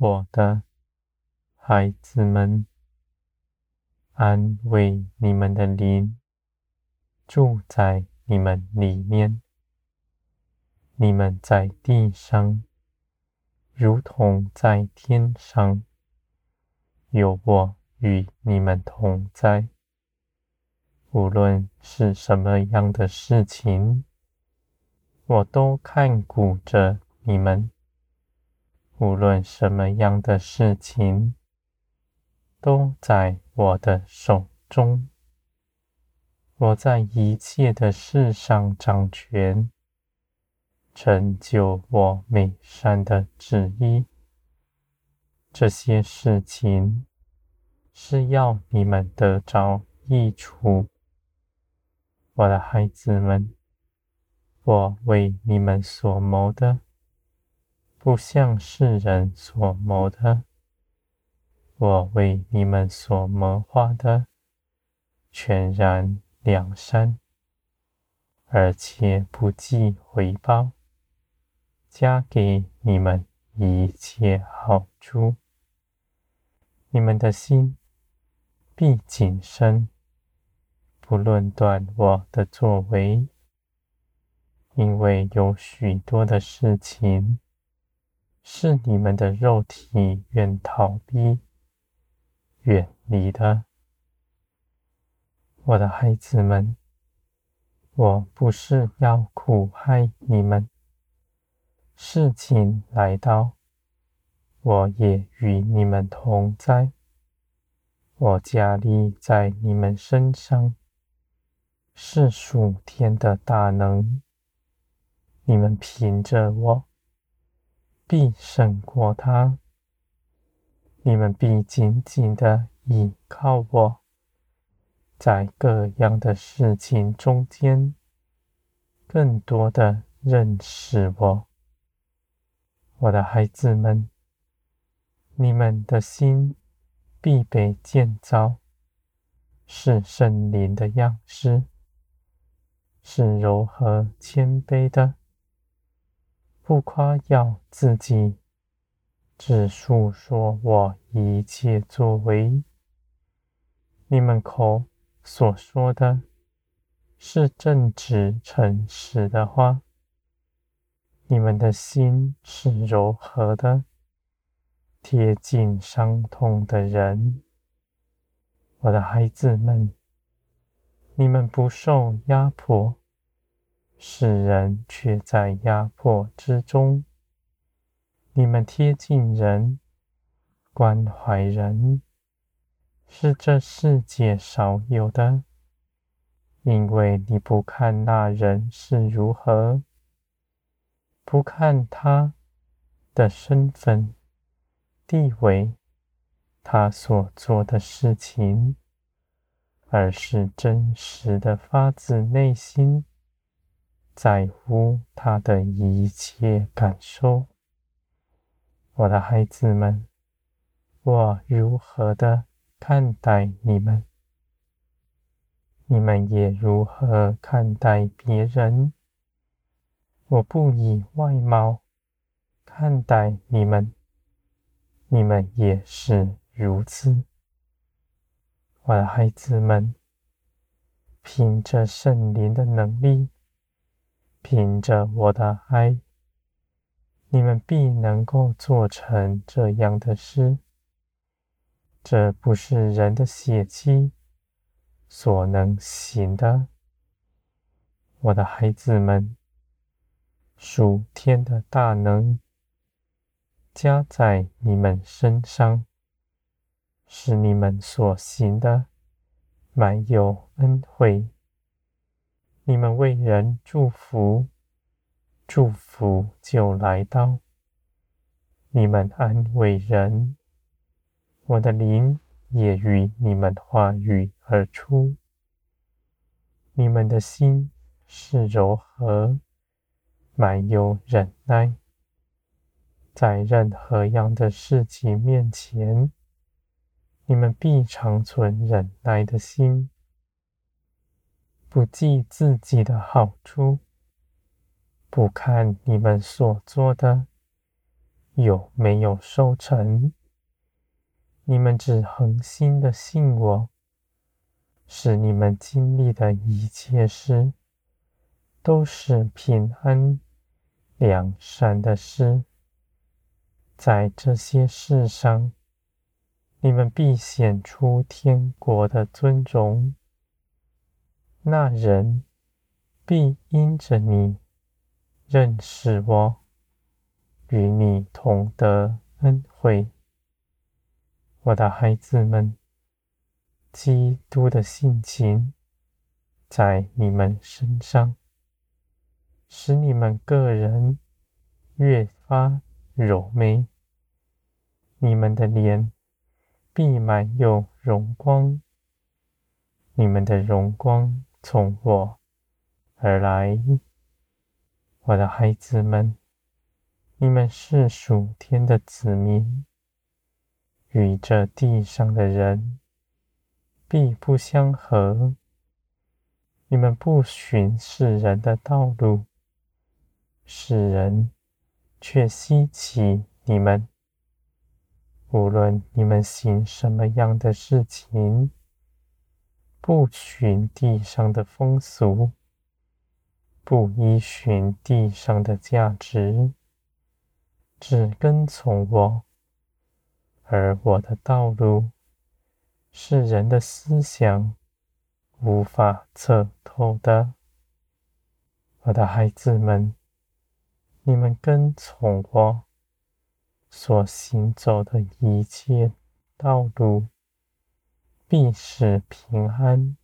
我的孩子们，安慰你们的灵住在你们里面。你们在地上，如同在天上，有我与你们同在。无论是什么样的事情，我都看顾着你们。无论什么样的事情，都在我的手中。我在一切的事上掌权。成就我美善的旨意，这些事情是要你们得着益处，我的孩子们。我为你们所谋的，不像世人所谋的；我为你们所谋划的，全然两山，而且不计回报。加给你们一切好处，你们的心必谨慎，不论断我的作为，因为有许多的事情是你们的肉体愿逃避、远离的。我的孩子们，我不是要苦害你们。事情来到，我也与你们同在。我加力在你们身上，是属天的大能。你们凭着我，必胜过他。你们必紧紧的倚靠我，在各样的事情中间，更多的认识我。我的孩子们，你们的心必被建造，是圣灵的样式，是柔和谦卑的，不夸耀自己，只述说我一切作为。你们口所说的，是正直诚实的话。你们的心是柔和的，贴近伤痛的人。我的孩子们，你们不受压迫，世人却在压迫之中。你们贴近人，关怀人，是这世界少有的，因为你不看那人是如何。不看他的身份、地位，他所做的事情，而是真实的发自内心在乎他的一切感受。我的孩子们，我如何的看待你们，你们也如何看待别人。我不以外貌看待你们，你们也是如此。我的孩子们，凭着圣灵的能力，凭着我的爱，你们必能够做成这样的事。这不是人的血气所能行的。我的孩子们。属天的大能加在你们身上，使你们所行的满有恩惠。你们为人祝福，祝福就来到。你们安慰人，我的灵也与你们话语而出。你们的心是柔和。满有忍耐，在任何样的事情面前，你们必长存忍耐的心，不计自己的好处，不看你们所做的，有没有收成。你们只恒心的信我，使你们经历的一切事，都是平安良善的事。在这些事上，你们必显出天国的尊荣。那人必因着你认识我，与你同得恩惠。我的孩子们，基督的性情在你们身上，使你们个人越发柔美。你们的脸必满有荣光，你们的荣光从我而来。我的孩子们，你们是属天的子民。与这地上的人必不相合。你们不循世人的道路，世人却希奇你们。无论你们行什么样的事情，不循地上的风俗，不依循地上的价值，只跟从我。而我的道路是人的思想无法测透的。我的孩子们，你们跟从我所行走的一切道路，必是平安，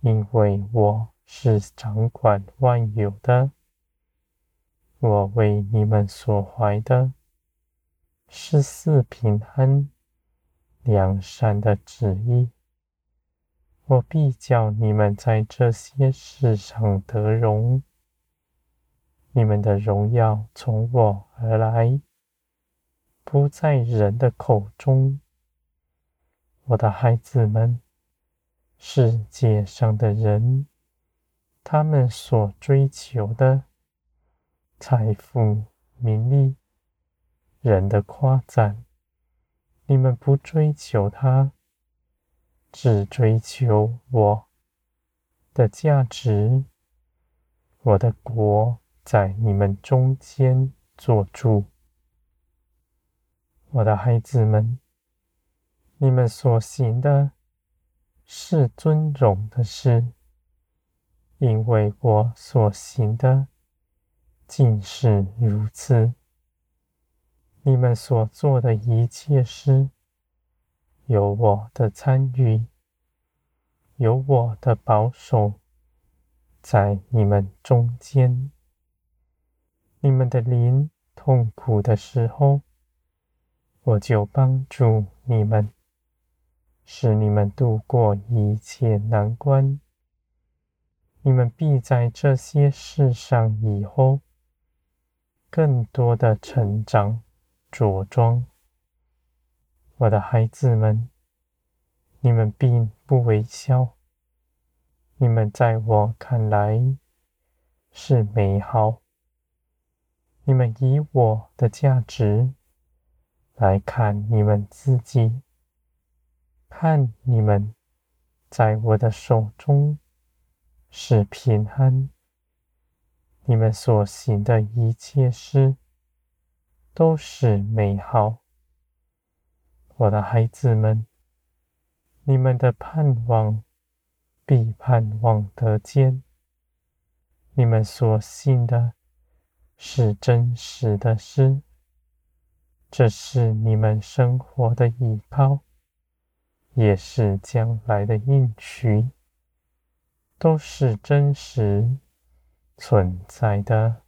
因为我是掌管万有的。我为你们所怀的。是四平安、良善的旨意。我必叫你们在这些事上得荣。你们的荣耀从我而来，不在人的口中。我的孩子们，世界上的人，他们所追求的财富、名利。人的夸赞，你们不追求它，只追求我的价值。我的国在你们中间作主。我的孩子们，你们所行的是尊荣的事，因为我所行的尽是如此。你们所做的一切事，有我的参与，有我的保守，在你们中间。你们的灵痛苦的时候，我就帮助你们，使你们度过一切难关。你们必在这些事上以后，更多的成长。着装，我的孩子们，你们并不微小，你们在我看来是美好。你们以我的价值来看你们自己，看你们在我的手中是平安。你们所行的一切事。都是美好，我的孩子们，你们的盼望必盼望得见。你们所信的是真实的事，这是你们生活的依靠，也是将来的应许，都是真实存在的。